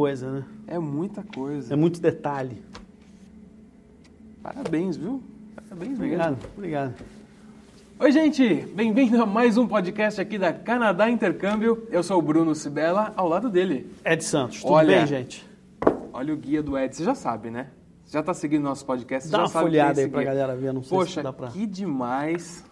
É muita coisa, né? É muita coisa. É muito detalhe. Parabéns, viu? Parabéns, Obrigado, mesmo. obrigado. Oi, gente! Bem-vindo a mais um podcast aqui da Canadá Intercâmbio. Eu sou o Bruno Sibela, ao lado dele. Ed Santos, tudo Olha, bem, gente? Olha o guia do Ed, você já sabe, né? Você já tá seguindo nosso podcast, você Dá já uma sabe folhada quem é aí pra guia. galera ver, não sei Poxa, se dá pra... que demais.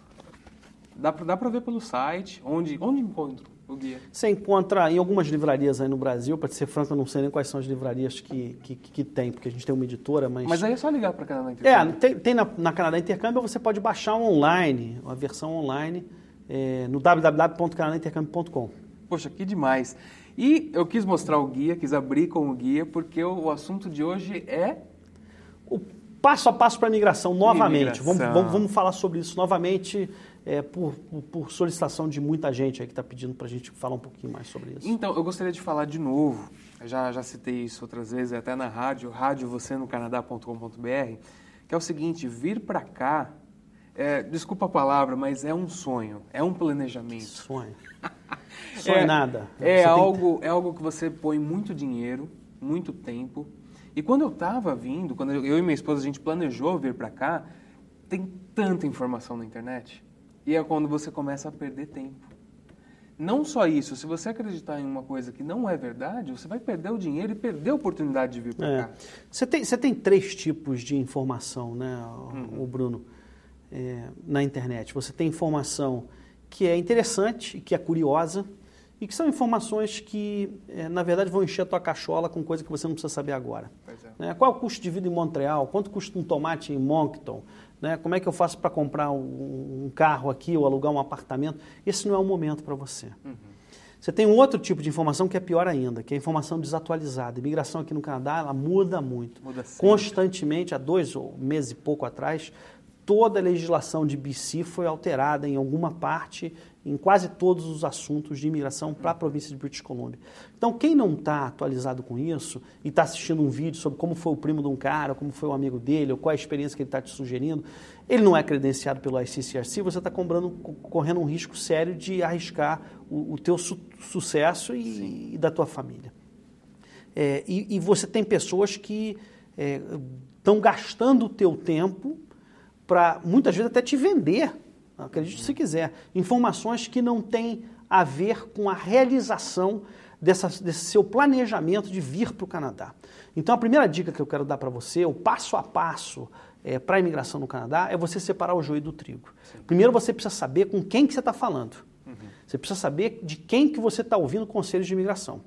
Dá pra, dá pra ver pelo site. Onde, onde encontro o guia? Você encontra em algumas livrarias aí no Brasil, para ser franco, eu não sei nem quais são as livrarias que, que, que tem, porque a gente tem uma editora, mas... Mas aí é só ligar pra Canadá É, Intercâmbio. tem, tem na, na Canadá Intercâmbio, você pode baixar online, uma versão online, é, no www.canadaintercâmbio.com. Poxa, que demais. E eu quis mostrar o guia, quis abrir com o guia, porque o, o assunto de hoje é O passo a passo para a migração, novamente. Vamos, vamos, vamos falar sobre isso novamente, é, por, por, solicitação de muita gente aí que está pedindo para a gente falar um pouquinho mais sobre isso. Então, eu gostaria de falar de novo, eu já, já citei isso outras vezes, até na rádio, rádio você no canadá.com.br, que é o seguinte, vir para cá, é, desculpa a palavra, mas é um sonho, é um planejamento. Sonho. Sonho nada. É Você tem- algo, é algo que você põe muito dinheiro, muito tempo. E quando eu estava vindo, quando eu, eu e minha esposa a gente planejou vir para cá, tem tanta informação na internet. E é quando você começa a perder tempo. Não só isso, se você acreditar em uma coisa que não é verdade, você vai perder o dinheiro e perder a oportunidade de vir para É. cá. Você, tem, você tem três tipos de informação, né, o, Uhum. o Bruno, é, na internet. Você tem informação que é interessante, e que é curiosa, e que são informações que, é, na verdade, vão encher a tua cachola com coisa que você não precisa saber agora. É. Né? Qual é o custo de vida em Montreal? Quanto custa um tomate em Moncton? Né? Como é que eu faço para comprar um, um carro aqui ou alugar um apartamento? Esse não é o momento para você. Você tem um outro tipo de informação que é pior ainda, que é a informação desatualizada. A imigração aqui no Canadá, ela muda muito. Muda sempre. Constantemente, há dois ou meses e pouco atrás, toda a legislação de BC foi alterada em alguma parte, em quase todos os assuntos de imigração para a província de British Columbia. Então, quem não está atualizado com isso e está assistindo um vídeo sobre como foi o primo de um cara, como foi o amigo dele, ou qual é a experiência que ele está te sugerindo, ele não é credenciado pelo ICCRC, você está correndo um risco sério de arriscar o, o teu su- sucesso e, e da tua família. É, e, e você tem pessoas que estão gastando o teu tempo para, muitas vezes, até te vender, acredite se quiser, informações que não têm a ver com a realização dessa, desse seu planejamento de vir para o Canadá. Então, a primeira dica que eu quero dar para você, o passo a passo para a imigração no Canadá, é você separar o joio do trigo. Primeiro, você precisa saber com quem que você está falando. Você precisa saber de quem que você está ouvindo conselhos de imigração.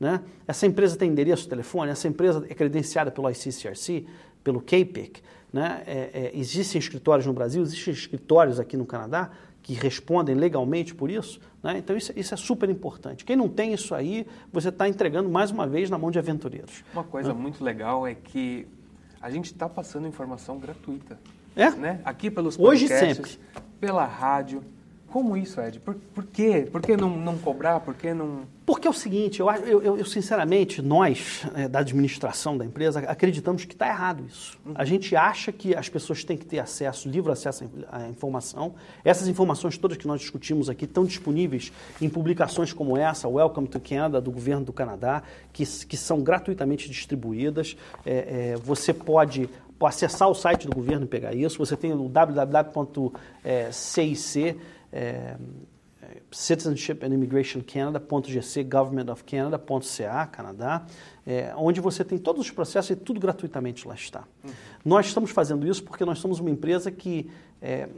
Né? Essa empresa tem endereço de telefone, essa empresa é credenciada pelo ICCRC, pelo CAPEC. Né? É, é, existem escritórios no Brasil, existem escritórios aqui no Canadá que respondem legalmente por isso. Né? Então isso, isso é super importante. Quem não tem isso aí, você está entregando mais uma vez na mão de aventureiros. Uma coisa muito legal é que a gente está passando informação gratuita. É? Né? Aqui pelos Hoje e podcasts, pela rádio. Como isso, Ed? Por, por quê? Por que não, não cobrar? Por que não... Porque é o seguinte, eu, eu, eu, sinceramente, nós, é, da administração da empresa, acreditamos que está errado isso. A gente acha que as pessoas têm que ter acesso, livre acesso à informação. Essas informações todas que nós discutimos aqui estão disponíveis em publicações como essa, Welcome to Canada, do governo do Canadá, que, que são gratuitamente distribuídas. É, é, você pode acessar o site do governo e pegar isso. Você tem o www.cic é, Citizenship and Immigration Canada.gc, Government of Canada.ca, Canadá, é, onde você tem todos os processos e tudo gratuitamente lá está. Uhum. Nós estamos fazendo isso porque nós somos uma empresa que, é,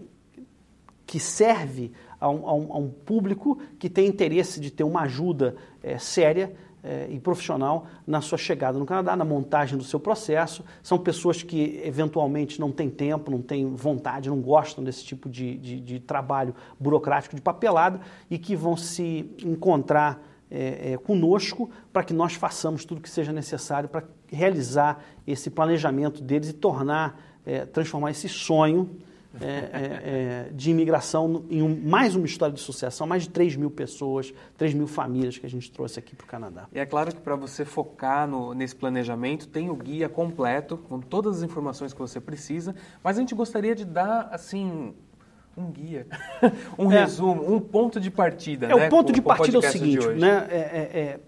que serve a um, a, um, a um, público que tem interesse de ter uma ajuda é, séria é, e profissional na sua chegada no Canadá, na montagem do seu processo. São pessoas que eventualmente não têm tempo, não têm vontade, não gostam desse tipo de, de, de trabalho burocrático de papelado e que vão se encontrar é, é, conosco para que nós façamos tudo que seja necessário para realizar esse planejamento deles e tornar, é, transformar esse sonho é, é, é, de imigração em um, mais uma história de sucesso. São mais de 3 mil pessoas, 3 mil famílias que a gente trouxe aqui para o Canadá. E é claro que para você focar no, nesse planejamento, tem o guia completo, com todas as informações que você precisa, mas a gente gostaria de dar, assim, um guia, um É. resumo, um ponto de partida. É, né, o ponto de partida é o seguinte, né? é- é- é,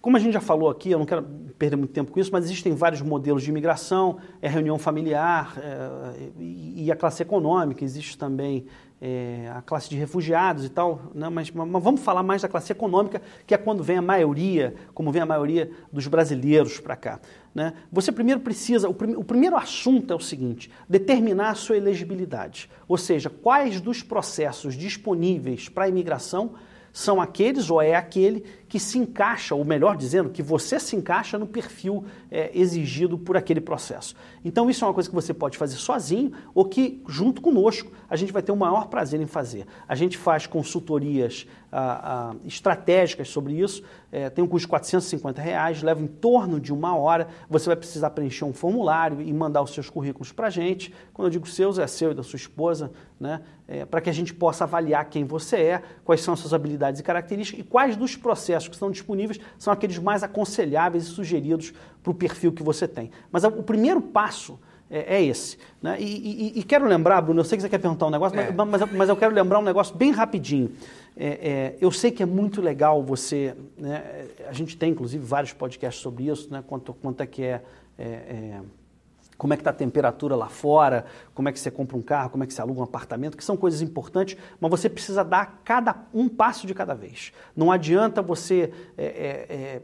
como a gente já falou aqui, eu não quero perder muito tempo com isso, mas existem vários modelos de imigração, é reunião familiar é, e a classe econômica, existe também é, a classe de refugiados e tal, né? mas, mas, vamos falar mais da classe econômica, que é quando vem a maioria, como vem a maioria dos brasileiros para cá. Né? Você primeiro precisa, o, prim, o primeiro assunto é o seguinte, determinar a sua elegibilidade, ou seja, quais dos processos disponíveis para a imigração são aqueles ou é aquele que se encaixa, ou melhor dizendo, que você se encaixa no perfil é, exigido por aquele processo. Então, isso é uma coisa que você pode fazer sozinho ou que, junto conosco, a gente vai ter o maior prazer em fazer. A gente faz consultorias ah, ah, estratégicas sobre isso, é, tem um custo de 450 reais, leva em torno de uma hora. Você vai precisar preencher um formulário e mandar os seus currículos para a gente. Quando eu digo seus, é seu e da sua esposa, né? É, para que a gente possa avaliar quem você é, quais são as suas habilidades e características e quais dos processos que estão disponíveis são aqueles mais aconselháveis e sugeridos para o perfil que você tem. Mas o primeiro passo é, é esse. Né? E, e, e, quero lembrar, Bruno, eu sei que você quer perguntar um negócio, é. mas, mas, mas, eu quero lembrar um negócio bem rapidinho. É, é, eu sei que é muito legal você. Né, a gente tem, inclusive, vários podcasts sobre isso, né, quanto, quanto é que é, é, é como é que está a temperatura lá fora, como é que você compra um carro, como é que você aluga um apartamento, que são coisas importantes, mas você precisa dar cada um passo de cada vez. Não adianta você é, é, é,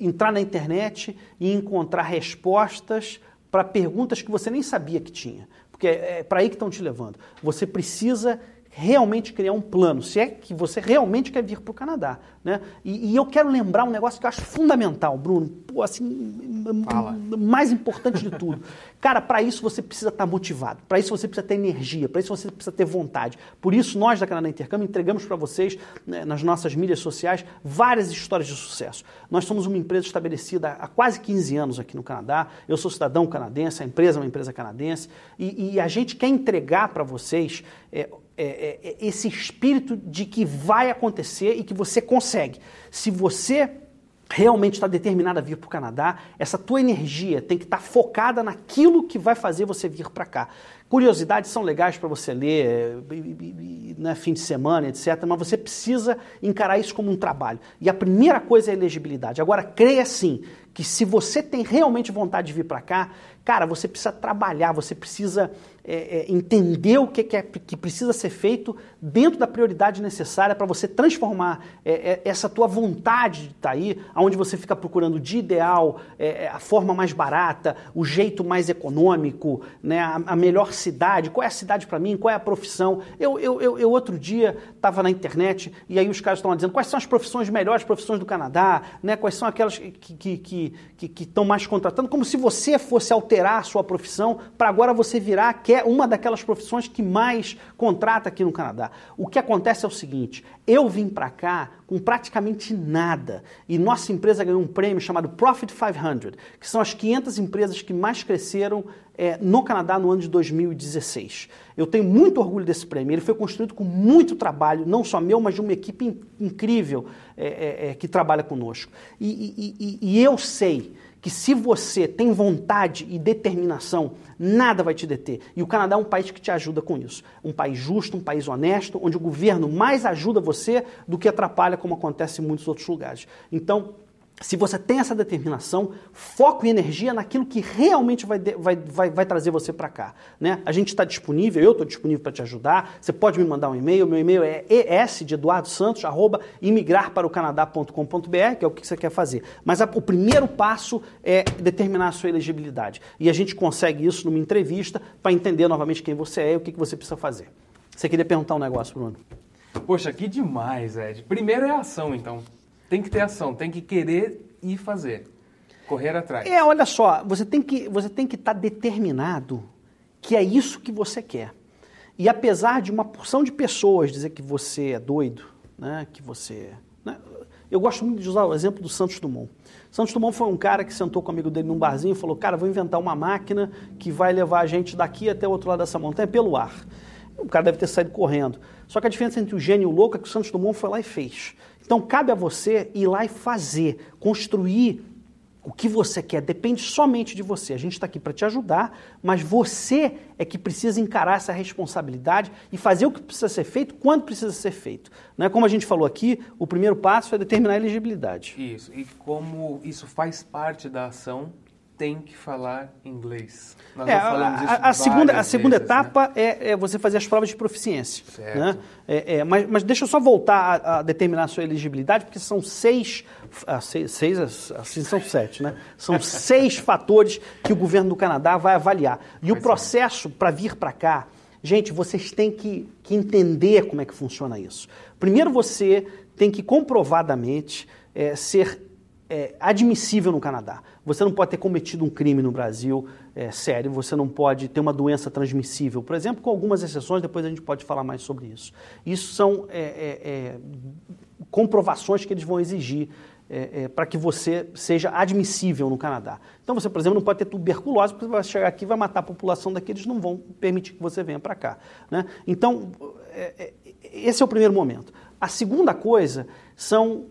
entrar na internet e encontrar respostas para perguntas que você nem sabia que tinha, porque é, é para aí que estão te levando. Você precisa realmente criar um plano, se é que você realmente quer vir para o Canadá. Né? E, e, eu quero lembrar um negócio que eu acho fundamental, Bruno, Pô, assim, Fala. mais importante de tudo. Cara, para isso você precisa estar tá motivado, para isso você precisa ter energia, para isso você precisa ter vontade. Por isso, nós da Canadá Intercâmbio entregamos para vocês, né, nas nossas mídias sociais, várias histórias de sucesso. Nós somos uma empresa estabelecida há quase 15 anos aqui no Canadá, eu sou cidadão canadense, a empresa é uma empresa canadense, e, e a gente quer entregar para vocês é, é, é, é, esse espírito de que vai acontecer e que você consegue. Se você realmente está determinado a vir para o Canadá, essa tua energia tem que estar tá focada naquilo que vai fazer você vir para cá. Curiosidades são legais para você ler, né, fim de semana, etc., mas você precisa encarar isso como um trabalho. E a primeira coisa é a elegibilidade. Agora, creia sim que se você tem realmente vontade de vir para cá, cara, você precisa trabalhar, você precisa é, é, entender o que, que, é, que precisa ser feito dentro da prioridade necessária para você transformar é, é, essa tua vontade de estar tá aí, aonde você fica procurando de ideal é, a forma mais barata, o jeito mais econômico, né, a, a melhor cidade, qual é a cidade para mim, qual é a profissão. Eu, eu, eu, eu outro dia estava na internet e aí os caras estão dizendo quais são as profissões melhores profissões do Canadá, né, quais são aquelas que estão que, que, que, que mais contratando, como se você fosse alterar a sua profissão para agora você virar que é uma daquelas profissões que mais contrata aqui no Canadá. O que acontece é o seguinte, eu vim para cá com praticamente nada e nossa empresa ganhou um prêmio chamado Profit 500, que são as 500 empresas que mais cresceram é, no Canadá no ano de 2016. Eu tenho muito orgulho desse prêmio. Ele foi construído com muito trabalho, não só meu, mas de uma equipe incrível é, é, é, que trabalha conosco. E, e, e, e eu sei que se você tem vontade e determinação, nada vai te deter. E o Canadá é um país que te ajuda com isso. Um país justo, um país honesto, onde o governo mais ajuda você do que atrapalha, como acontece em muitos outros lugares. Então, se você tem essa determinação, foco e energia naquilo que realmente vai, vai, vai, vai trazer você para cá. Né? A gente está disponível, eu estou disponível para te ajudar. Você pode me mandar um e-mail. Meu e-mail é es de Eduardo Santos, arroba imigrarparaocanadá.com.br, que é o que você quer fazer. Mas a, o primeiro passo é determinar a sua elegibilidade. E a gente consegue isso numa entrevista para entender novamente quem você é e o que, que você precisa fazer. Você queria perguntar um negócio, Bruno? Poxa, que demais, Ed. Primeiro é a ação, então. Tem que ter ação, tem que querer e fazer. Correr atrás. É, olha só, você tem que você tem que estar tá determinado que é isso que você quer. E apesar de uma porção de pessoas dizer que você é doido, né, que você, né, eu gosto muito de usar o exemplo do Santos Dumont. Santos Dumont foi um cara que sentou com um amigo dele num barzinho e falou: "Cara, vou inventar uma máquina que vai levar a gente daqui até o outro lado dessa montanha pelo ar". O cara deve ter saído correndo. Só que a diferença entre o gênio e o louco é que o Santos Dumont foi lá e fez. Então cabe a você ir lá e fazer, construir o que você quer depende somente de você. A gente está aqui para te ajudar, mas você é que precisa encarar essa responsabilidade e fazer o que precisa ser feito quando precisa ser feito. Não é como a gente falou aqui, o primeiro passo é determinar a elegibilidade. Isso. E como isso faz parte da ação, tem que falar inglês. Nós é, a, a segunda, a segunda vezes, né? etapa né? é, é, você fazer as provas de proficiência. Certo. Né? É, é, mas, mas deixa eu só voltar a, a, determinar a sua elegibilidade, porque são seis, ah, seis, seis, assim são sete, né? São seis fatores que o governo do Canadá vai avaliar. E o processo para vir para cá, gente, vocês têm que, que entender como é que funciona isso. Primeiro você tem que comprovadamente é, ser é, admissível no Canadá. Você não pode ter cometido um crime no Brasil é, sério, você não pode ter uma doença transmissível, por exemplo, com algumas exceções, depois a gente pode falar mais sobre isso. Isso são é, é, é comprovações que eles vão exigir é, para que você seja admissível no Canadá. Então você, por exemplo, não pode ter tuberculose, porque você vai chegar aqui e vai matar a população daqui, eles não vão permitir que você venha para cá. Né? Então, esse é o primeiro momento. A segunda coisa são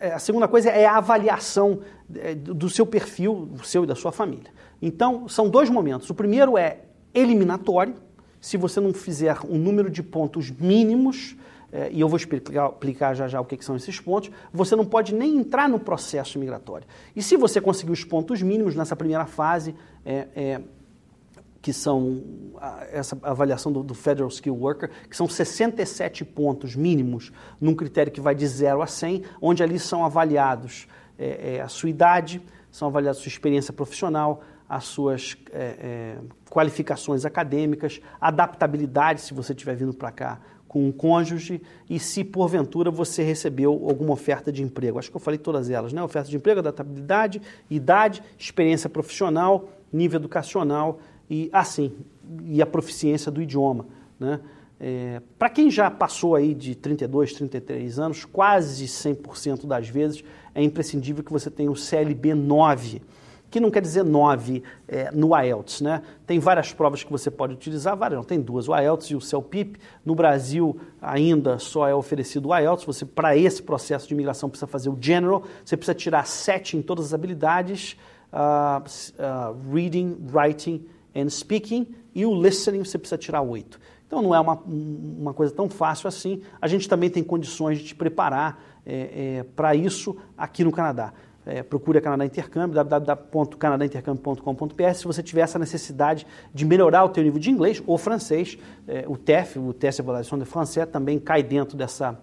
é, a segunda coisa é a avaliação é, do seu perfil, do seu e da sua família. Então, são dois momentos. O primeiro é eliminatório, se você não fizer um número de pontos mínimos, é, e eu vou explicar, explicar já já o que, são esses pontos, você não pode nem entrar no processo migratório. E se você conseguir os pontos mínimos nessa primeira fase, é, é, que são essa avaliação do, do, Federal Skill Worker, que são 67 pontos mínimos num critério que vai de 0 a 100, onde ali são avaliados é, é, a sua idade, são avaliados a sua experiência profissional, as suas é, é qualificações acadêmicas, adaptabilidade, se você estiver vindo para cá com um cônjuge, e se porventura você recebeu alguma oferta de emprego. Acho que eu falei todas elas, né? Oferta de emprego, adaptabilidade, idade, experiência profissional, nível educacional e assim e a proficiência do idioma, né? É, Para quem já passou aí de 32, 33 anos, quase 100% das vezes é imprescindível que você tenha o CLB 9, que não quer dizer 9 é, no IELTS. Né? Tem várias provas que você pode utilizar, várias, não, tem duas, o IELTS e o CELPIP. No Brasil ainda só é oferecido o IELTS, você para esse processo de imigração precisa fazer o General, você precisa tirar 7 em todas as habilidades, uh, uh, Reading, Writing and speaking, e o listening você precisa tirar oito. Então não é uma, uma coisa tão fácil assim. A gente também tem condições de te preparar é, é, para isso aqui no Canadá. É, procure a Canadá Intercâmbio, www.canadaintercâmbio.com.br se você tiver essa necessidade de melhorar o teu nível de inglês ou francês. É, o TEF, o Teste de Evaluação de Français, também cai dentro dessa,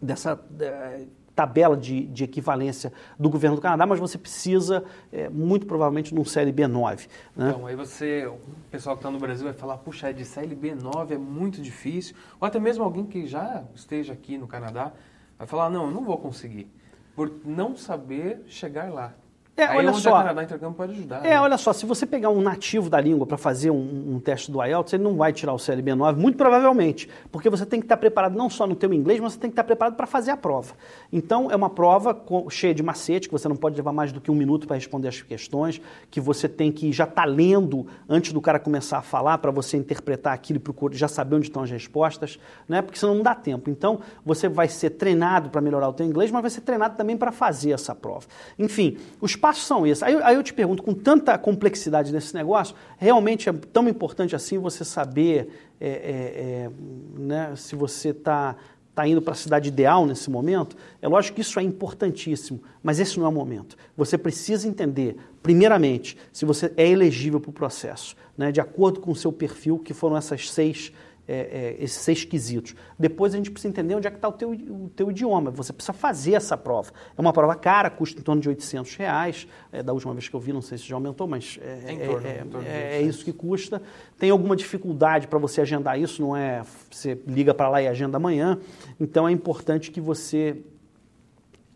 dessa é, tabela de, de equivalência do governo do Canadá, mas você precisa, é, muito provavelmente, num CLB 9. Né? Então, aí você, o pessoal que está no Brasil vai falar, puxa, é de CLB 9 é muito difícil. Ou até mesmo alguém que já esteja aqui no Canadá vai falar, não, eu não vou conseguir, por não saber chegar lá. É, Aí olha onde só. a Intercâmbio pode ajudar. É, né? olha só, se você pegar um nativo da língua para fazer um, um, teste do IELTS, ele não vai tirar o CLB9, muito provavelmente, porque você tem que estar preparado não só no teu inglês, mas você tem que estar preparado para fazer a prova. Então, é uma prova com, cheia de macete, que você não pode levar mais do que um minuto para responder as questões, que você tem que já estar tá lendo antes do cara começar a falar, para você interpretar aquilo e procurar, já saber onde estão as respostas, né? porque senão não dá tempo. Então, você vai ser treinado para melhorar o teu inglês, mas vai ser treinado também para fazer essa prova. Enfim, os passos são esses. Aí, aí eu te pergunto, com tanta complexidade nesse negócio, realmente é tão importante assim você saber é, é, é, né, se você está tá indo para a cidade ideal nesse momento? É lógico que isso é importantíssimo, mas esse não é o momento. Você precisa entender, primeiramente, se você é elegível para o processo, né, de acordo com o seu perfil, que foram essas seis é, é, esses seis quesitos. Depois a gente precisa entender onde é que está o teu, o teu idioma. Você precisa fazer essa prova. É uma prova cara, custa em torno de 800 reais. É, da última vez que eu vi, não sei se já aumentou, mas é, torno, é, é, é isso que custa. Tem alguma dificuldade para você agendar isso, não é você liga para lá e agenda amanhã. Então é importante que você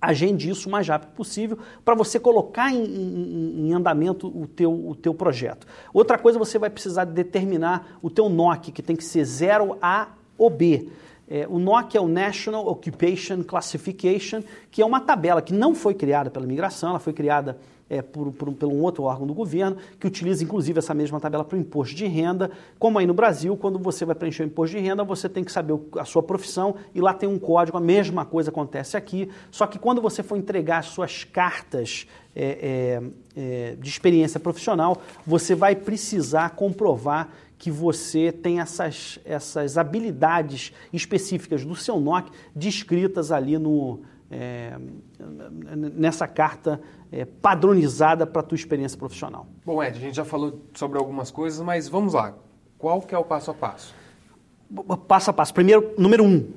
agende isso o mais rápido possível para você colocar em, em, em, andamento o teu, o teu projeto. Outra coisa, você vai precisar determinar o teu NOC, que tem que ser 0 A ou B. É, o NOC é o National Occupation Classification, que é uma tabela que não foi criada pela imigração, ela foi criada é, por, por, outro órgão do governo, que utiliza inclusive essa mesma tabela para o imposto de renda. Como aí no Brasil, quando você vai preencher o imposto de renda, você tem que saber a sua profissão e lá tem um código, a mesma coisa acontece aqui. Só que quando você for entregar as suas cartas é, é, é de experiência profissional, você vai precisar comprovar que você tem essas, essas habilidades específicas do seu NOC descritas ali no, é, nessa carta é, padronizada para a tua experiência profissional. Bom, Ed, a gente já falou sobre algumas coisas, mas vamos lá. Qual que é o passo a passo? Passo a passo. Primeiro, número um,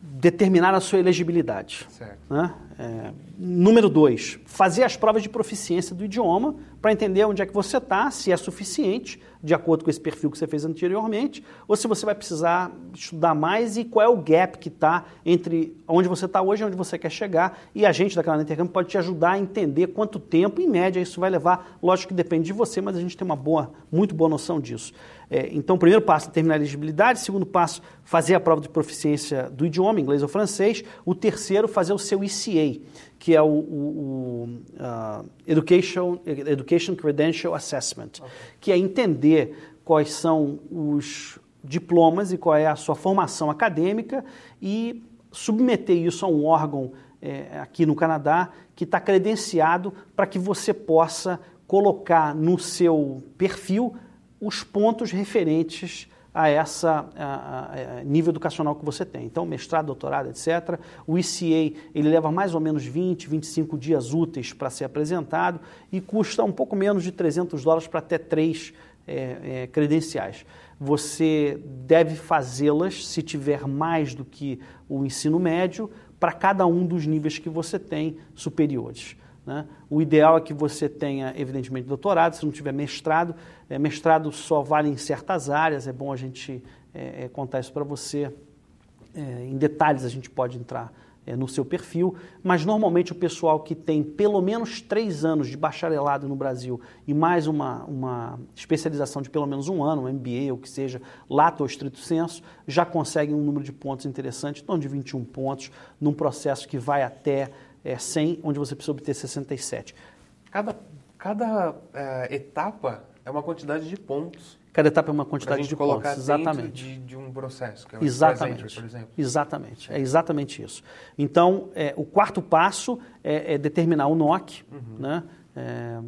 determinar a sua elegibilidade. Certo. Né? É, número dois, fazer as provas de proficiência do idioma para entender onde é que você está, se é suficiente, de acordo com esse perfil que você fez anteriormente, ou se você vai precisar estudar mais e qual é o gap que está entre onde você está hoje e onde você quer chegar. E a gente da Canal Intercâmbio pode te ajudar a entender quanto tempo, em média, isso vai levar. Lógico que depende de você, mas a gente tem uma boa, muito boa noção disso. É, então, primeiro passo, terminar a elegibilidade. Segundo passo, fazer a prova de proficiência do idioma, inglês ou francês. O terceiro, fazer o seu ECA, que é o, o, o uh, Education, Education Credential Assessment, okay. que é entender quais são os diplomas e qual é a sua formação acadêmica e submeter isso a um órgão é, aqui no Canadá que está credenciado para que você possa colocar no seu perfil os pontos referentes a essa a, a nível educacional que você tem. Então, mestrado, doutorado, etc. O ICA, ele leva mais ou menos 20, 25 dias úteis para ser apresentado e custa um pouco menos de 300 dólares para até três é, é, credenciais. Você deve fazê-las se tiver mais do que o ensino médio para cada um dos níveis que você tem superiores. Né? O ideal é que você tenha, evidentemente, doutorado, se não tiver mestrado. É, mestrado só vale em certas áreas, é bom a gente é, é contar isso para você. É, em detalhes a gente pode entrar é, no seu perfil, mas normalmente o pessoal que tem pelo menos três anos de bacharelado no Brasil e mais uma, uma especialização de pelo menos um ano, um MBA ou que seja, lato ou estrito senso, já consegue um número de pontos interessante, então de 21 pontos, num processo que vai até é, 100, onde você precisa obter 67. Cada, cada é, etapa é uma quantidade de pontos. Cada etapa é uma quantidade de pontos, exatamente. De, de, um processo, que é o exatamente, por exemplo. Exatamente, é exatamente isso. Então, é, o quarto passo é, é determinar o NOC, uhum. né? É,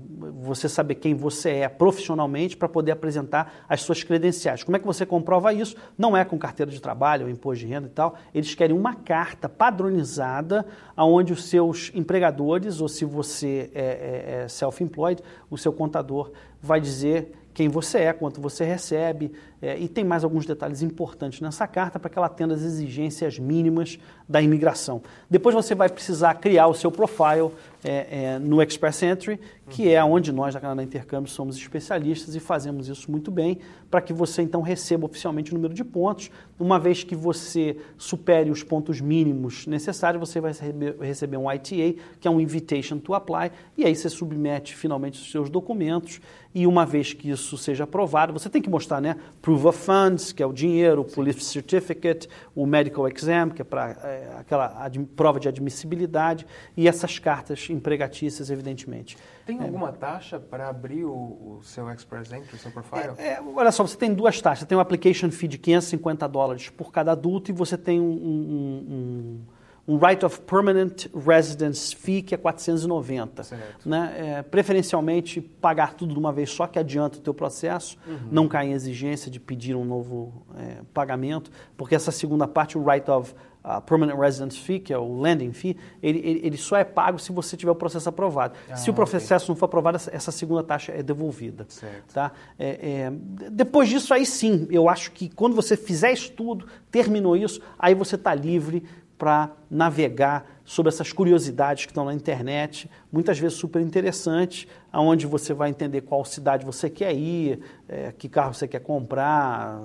você saber quem você é profissionalmente para poder apresentar as suas credenciais. Como é que você comprova isso? Não é com carteira de trabalho, imposto de renda e tal. Eles querem uma carta padronizada onde os seus empregadores, ou se você é, é, é self-employed, o seu contador vai dizer quem você é, quanto você recebe, é, e tem mais alguns detalhes importantes nessa carta para que ela atenda as exigências mínimas da imigração. Depois você vai precisar criar o seu profile é, é, no Express Entry, que é onde nós da Canadá Intercâmbio somos especialistas e fazemos isso muito bem, para que você então receba oficialmente o número de pontos. Uma vez que você supere os pontos mínimos necessários, você vai receber, um ITA, que é um Invitation to Apply, e aí você submete finalmente os seus documentos, e uma vez que isso seja aprovado, você tem que mostrar, né? Proof of Funds, que é o dinheiro, o Police Certificate, o Medical Exam, que é para é, aquela prova de admissibilidade, e essas cartas empregatícias, evidentemente. Tem é. alguma taxa para abrir o, o, seu Express Entry, o seu profile? É, é, olha só, você tem duas taxas. Tem um application fee de 550 dólares por cada adulto e você tem um, um, um um Right of Permanent Residence Fee, que é 490. Né? É, preferencialmente, pagar tudo de uma vez só, que adianta o teu processo, uhum. não cai em exigência de pedir um novo é, pagamento, porque essa segunda parte, o Right of uh, Permanent Residence Fee, que é o Landing Fee, ele, ele, só é pago se você tiver o processo aprovado. Ah, se o processo não for aprovado, essa segunda taxa é devolvida. Certo. Tá? É, é, depois disso, aí sim, eu acho que quando você fizer isso tudo, terminou isso, aí você está livre para navegar sobre essas curiosidades que estão na internet, muitas vezes super interessantes, aonde você vai entender qual cidade você quer ir, é, que carro você quer comprar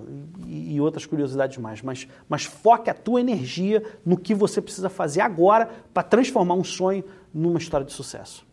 e, e, outras curiosidades mais. Mas, mas foque a tua energia no que você precisa fazer agora para transformar um sonho numa história de sucesso.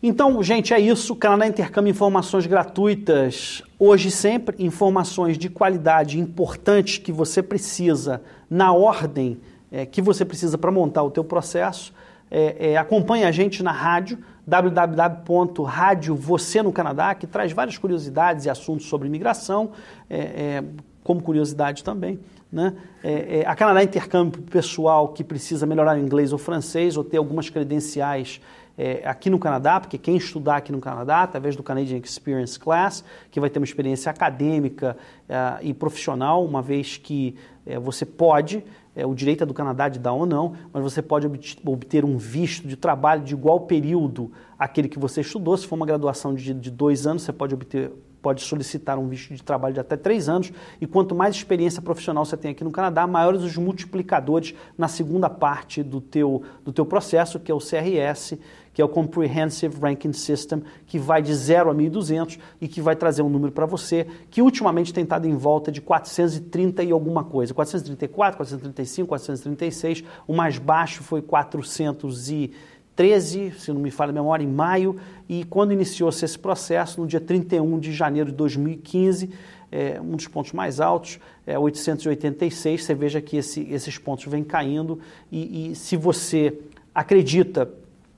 Então, gente, é isso. O Canadá Intercâmbio Informações gratuitas. Hoje sempre, informações de qualidade importantes que você precisa na ordem é, que você precisa para montar o teu processo. É, é, acompanhe a gente na rádio, www.rádio Você no Canadá, que traz várias curiosidades e assuntos sobre imigração, é, é, como curiosidade também. Né? É, a Canadá Intercâmbio pessoal que precisa melhorar o inglês ou francês ou ter algumas credenciais é, aqui no Canadá, porque quem estudar aqui no Canadá, através do Canadian Experience Class, que vai ter uma experiência acadêmica é, e profissional, uma vez que é, você pode, é, o direito é do Canadá de dar ou não, mas você pode obter um visto de trabalho de igual período àquele que você estudou. Se for uma graduação de, de dois anos, você pode obter pode solicitar um visto de trabalho de até três anos, e quanto mais experiência profissional você tem aqui no Canadá, maiores os multiplicadores na segunda parte do teu, do teu processo, que é o CRS, que é o Comprehensive Ranking System, que vai de 0 a 1.200 e que vai trazer um número para você, que ultimamente tem estado em volta de 430 e alguma coisa, 434, 435, 436, o mais baixo foi 400 e 13, se não me falha a memória, em maio, e quando iniciou-se esse processo, no dia 31 de janeiro de 2015, é, um dos pontos mais altos, é 886. Você veja que esse, esses pontos vêm caindo, e, e se você acredita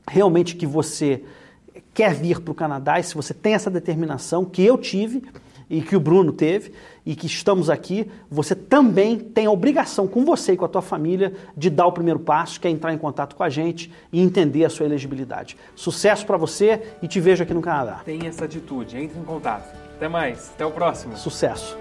realmente que você quer vir para o Canadá, e se você tem essa determinação, que eu tive, e que o Bruno teve e que estamos aqui, você também tem a obrigação com você e com a tua família de dar o primeiro passo, que é entrar em contato com a gente e entender a sua elegibilidade. Sucesso para você e te vejo aqui no Canadá. Tenha essa atitude, entre em contato. Até mais, até o próximo. Sucesso.